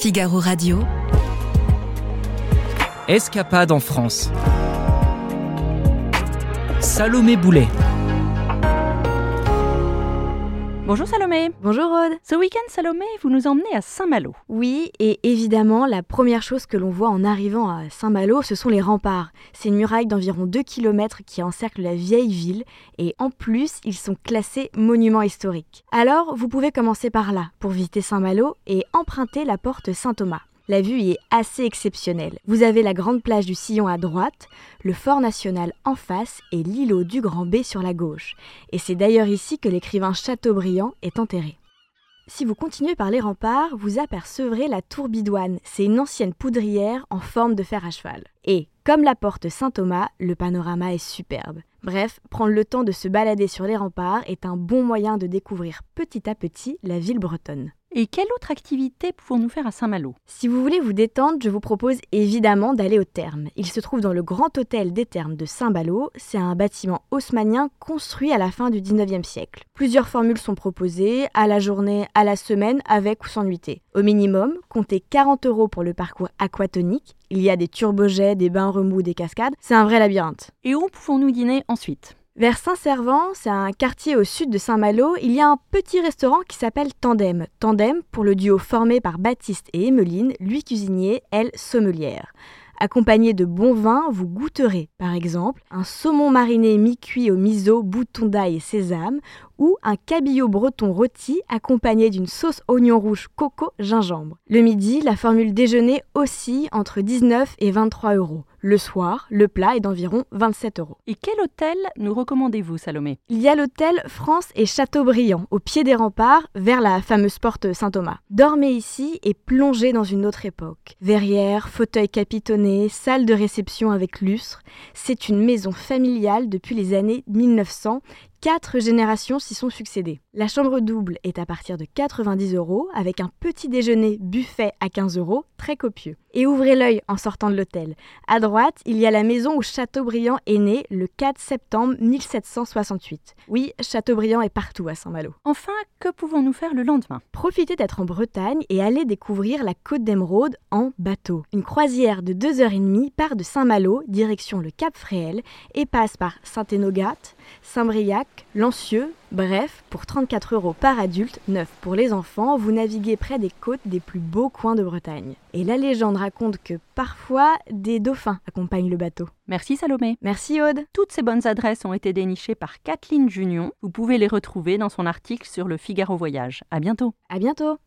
Figaro Radio. Escapade en France. Salomé Boulet. Bonjour Salomé. Bonjour Aude. Ce week-end Salomé, vous nous emmenez à Saint-Malo. Oui, et évidemment, la première chose que l'on voit en arrivant à Saint-Malo, ce sont les remparts. C'est une muraille d'environ 2 km qui encercle la vieille ville et en plus, ils sont classés monuments historiques. Alors, vous pouvez commencer par là pour visiter Saint-Malo et emprunter la porte Saint-Thomas. La vue y est assez exceptionnelle. Vous avez la grande plage du Sillon à droite, le fort national en face et l'îlot du Grand B sur la gauche. Et c'est d'ailleurs ici que l'écrivain Chateaubriand est enterré. Si vous continuez par les remparts, vous apercevrez la tour Bidouane. C'est une ancienne poudrière en forme de fer à cheval. Et, comme la porte Saint-Thomas, le panorama est superbe. Bref, prendre le temps de se balader sur les remparts est un bon moyen de découvrir petit à petit la ville bretonne. Et quelle autre activité pouvons-nous faire à Saint-Malo? Si vous voulez vous détendre, je vous propose évidemment d'aller au Thermes. Il se trouve dans le Grand Hôtel des Thermes de Saint-Malo. C'est un bâtiment haussmanien construit à la fin du 19e siècle. Plusieurs formules sont proposées, à la journée, à la semaine, avec ou sans nuitée. Au minimum, comptez 40 euros pour le parcours aquatonique. Il y a des turbojets, des bains remous, des cascades. C'est un vrai labyrinthe. Et où pouvons-nous dîner ensuite? Vers Saint-Servant, c'est un quartier au sud de Saint-Malo, il y a un petit restaurant qui s'appelle Tandem. Tandem pour le duo formé par Baptiste et Emmeline, lui cuisinier, elle sommelière. Accompagné de bons vins, vous goûterez, par exemple, un saumon mariné mi-cuit au miso, bouton d'ail et sésame, ou un cabillaud breton rôti accompagné d'une sauce oignon rouge coco gingembre. Le midi, la formule déjeuner aussi entre 19 et 23 euros. Le soir, le plat est d'environ 27 euros. Et quel hôtel nous recommandez-vous, Salomé? Il y a l'hôtel France et Châteaubriand, au pied des remparts, vers la fameuse porte Saint-Thomas. Dormez ici et plongez dans une autre époque. Verrières, fauteuils capitonnés, salle de réception avec lustre. C'est une maison familiale depuis les années 1900 Quatre générations s'y sont succédées. La chambre double est à partir de 90 euros, avec un petit déjeuner buffet à 15 euros, très copieux. Et ouvrez l'œil en sortant de l'hôtel. À droite, il y a la maison où Chateaubriand est né le 4 septembre 1768. Oui, Chateaubriand est partout à Saint-Malo. Enfin, que pouvons-nous faire le lendemain? Profitez d'être en Bretagne et allez découvrir la côte d'Émeraude en bateau. Une croisière de 2h30 part de Saint-Malo, direction le Cap Fréhel, et passe par Saint-Énogat, Saint-Briac, Lancieux, bref, pour 34 euros par adulte, neuf pour les enfants, vous naviguez près des côtes des plus beaux coins de Bretagne. Et la légende raconte que parfois des dauphins accompagnent le bateau. Merci Salomé. Merci Aude. Toutes ces bonnes adresses ont été dénichées par Kathleen Junion. Vous pouvez les retrouver dans son article sur le Figaro Voyage. À bientôt. À bientôt.